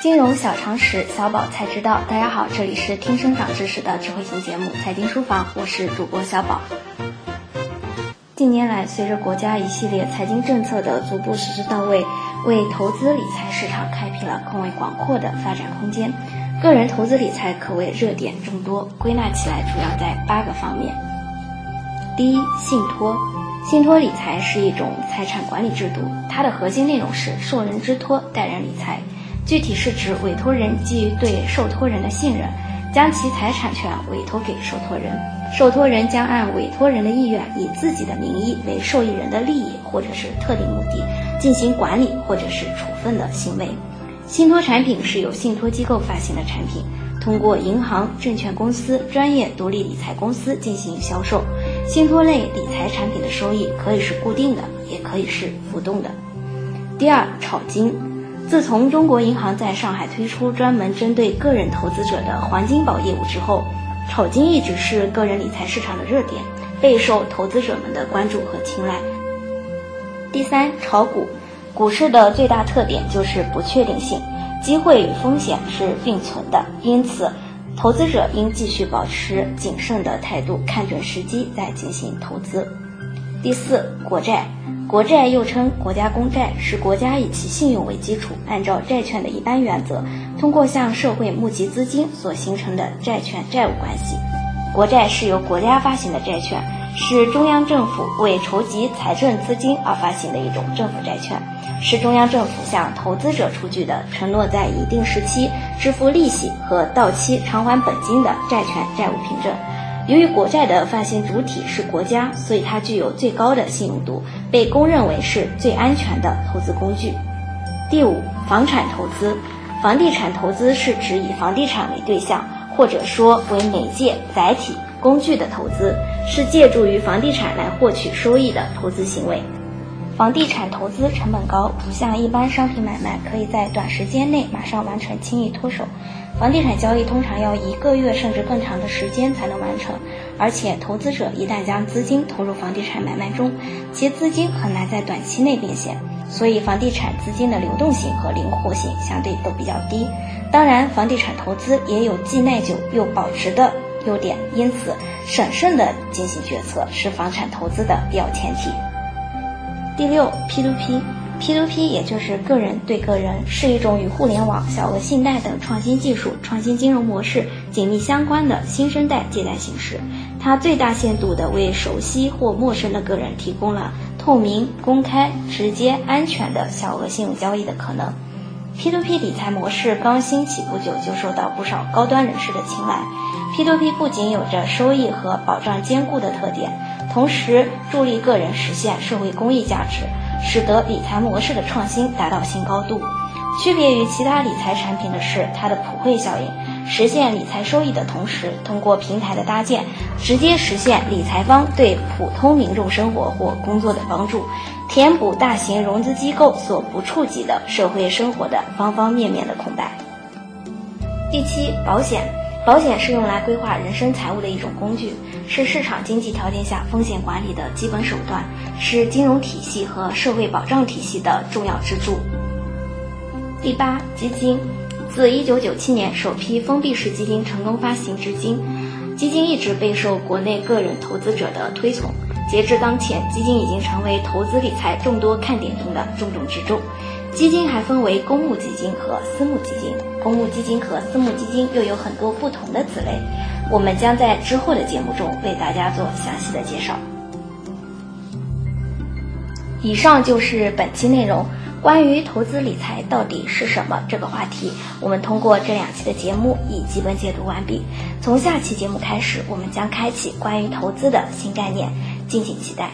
金融小常识，小宝才知道。大家好，这里是听生长知识的智慧型节目《财经书房》，我是主播小宝。近年来，随着国家一系列财经政策的逐步实施到位，为投资理财市场开辟了更为广阔的发展空间。个人投资理财可谓热点众多，归纳起来主要在八个方面。第一，信托。信托理财是一种财产管理制度，它的核心内容是受人之托，代人理财。具体是指委托人基于对受托人的信任，将其财产权委托给受托人，受托人将按委托人的意愿，以自己的名义为受益人的利益或者是特定目的进行管理或者是处分的行为。信托产品是由信托机构发行的产品，通过银行、证券公司、专业独立理财公司进行销售。信托类理财产品的收益可以是固定的，也可以是浮动的。第二，炒金。自从中国银行在上海推出专门针对个人投资者的黄金宝业务之后，炒金一直是个人理财市场的热点，备受投资者们的关注和青睐。第三，炒股。股市的最大特点就是不确定性，机会与风险是并存的，因此。投资者应继续保持谨慎的态度，看准时机再进行投资。第四，国债，国债又称国家公债，是国家以其信用为基础，按照债券的一般原则，通过向社会募集资金所形成的债权债务关系。国债是由国家发行的债券，是中央政府为筹集财政资金而发行的一种政府债券。是中央政府向投资者出具的承诺，在一定时期支付利息和到期偿还本金的债权债务凭证。由于国债的发行主体是国家，所以它具有最高的信用度，被公认为是最安全的投资工具。第五，房产投资，房地产投资是指以房地产为对象，或者说为媒介、载体、工具的投资，是借助于房地产来获取收益的投资行为。房地产投资成本高，不像一般商品买卖可以在短时间内马上完成，轻易脱手。房地产交易通常要一个月甚至更长的时间才能完成，而且投资者一旦将资金投入房地产买卖中，其资金很难在短期内变现，所以房地产资金的流动性和灵活性相对都比较低。当然，房地产投资也有既耐久又保值的优点，因此审慎的进行决策是房产投资的必要前提。第六，P2P，P2P 也就是个人对个人，是一种与互联网、小额信贷等创新技术、创新金融模式紧密相关的新生代借贷形式。它最大限度地为熟悉或陌生的个人提供了透明、公开、直接、安全的小额信用交易的可能。P2P 理财模式刚兴起不久，就受到不少高端人士的青睐。P2P 不仅有着收益和保障兼顾的特点。同时助力个人实现社会公益价值，使得理财模式的创新达到新高度。区别于其他理财产品的是，它的普惠效应，实现理财收益的同时，通过平台的搭建，直接实现理财方对普通民众生活或工作的帮助，填补大型融资机构所不触及的社会生活的方方面面的空白。第七，保险。保险是用来规划人身财务的一种工具，是市场经济条件下风险管理的基本手段，是金融体系和社会保障体系的重要支柱。第八，基金，自1997年首批封闭式基金成功发行至今，基金一直备受国内个人投资者的推崇。截至当前，基金已经成为投资理财众多看点中的重中之重。基金还分为公募基金和私募基金，公募基金和私募基金又有很多不同的子类，我们将在之后的节目中为大家做详细的介绍。以上就是本期内容，关于投资理财到底是什么这个话题，我们通过这两期的节目已基本解读完毕。从下期节目开始，我们将开启关于投资的新概念，敬请期待。